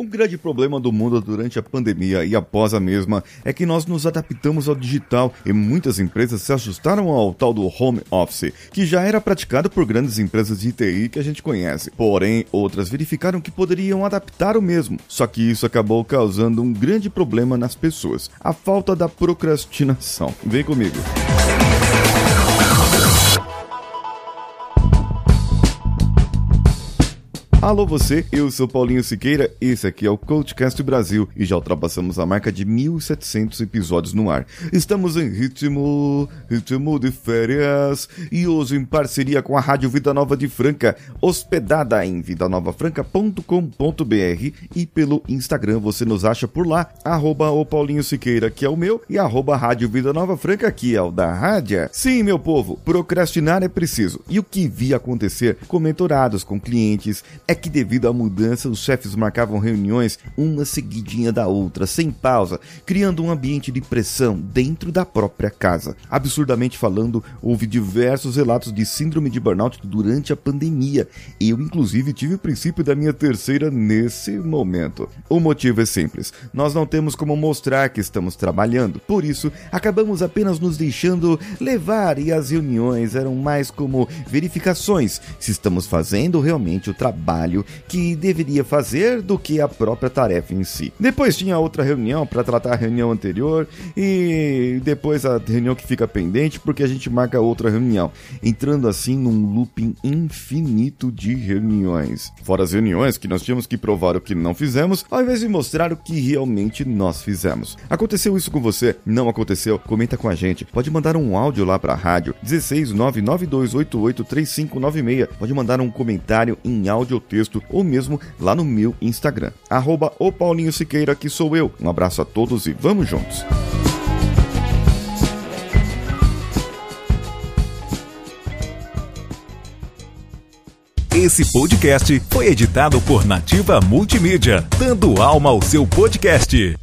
Um grande problema do mundo durante a pandemia e após a mesma é que nós nos adaptamos ao digital e muitas empresas se ajustaram ao tal do home office, que já era praticado por grandes empresas de TI que a gente conhece. Porém, outras verificaram que poderiam adaptar o mesmo. Só que isso acabou causando um grande problema nas pessoas: a falta da procrastinação. Vem comigo. Alô você, eu sou Paulinho Siqueira, esse aqui é o Coachcast Brasil e já ultrapassamos a marca de 1700 episódios no ar. Estamos em ritmo, ritmo de férias e hoje em parceria com a Rádio Vida Nova de Franca, hospedada em vidanovafranca.com.br e pelo Instagram você nos acha por lá, arroba o Paulinho Siqueira, que é o meu, e arroba Rádio Vida Nova Franca, que é o da rádio. Sim, meu povo, procrastinar é preciso. E o que vi acontecer com mentorados, com clientes, é que devido à mudança, os chefes marcavam reuniões uma seguidinha da outra, sem pausa, criando um ambiente de pressão dentro da própria casa. Absurdamente falando, houve diversos relatos de síndrome de burnout durante a pandemia. Eu, inclusive, tive o princípio da minha terceira nesse momento. O motivo é simples: nós não temos como mostrar que estamos trabalhando, por isso, acabamos apenas nos deixando levar e as reuniões eram mais como verificações se estamos fazendo realmente o trabalho trabalho que deveria fazer do que a própria tarefa em si. Depois tinha outra reunião para tratar a reunião anterior e depois a reunião que fica pendente porque a gente marca outra reunião, entrando assim num looping infinito de reuniões. Fora as reuniões que nós tínhamos que provar o que não fizemos, ao invés de mostrar o que realmente nós fizemos. Aconteceu isso com você? Não aconteceu? Comenta com a gente. Pode mandar um áudio lá para a rádio 16 992883596. Pode mandar um comentário em áudio texto ou mesmo lá no meu Instagram. Arroba o Paulinho Siqueira, que sou eu. Um abraço a todos e vamos juntos! Esse podcast foi editado por Nativa Multimídia, dando alma ao seu podcast.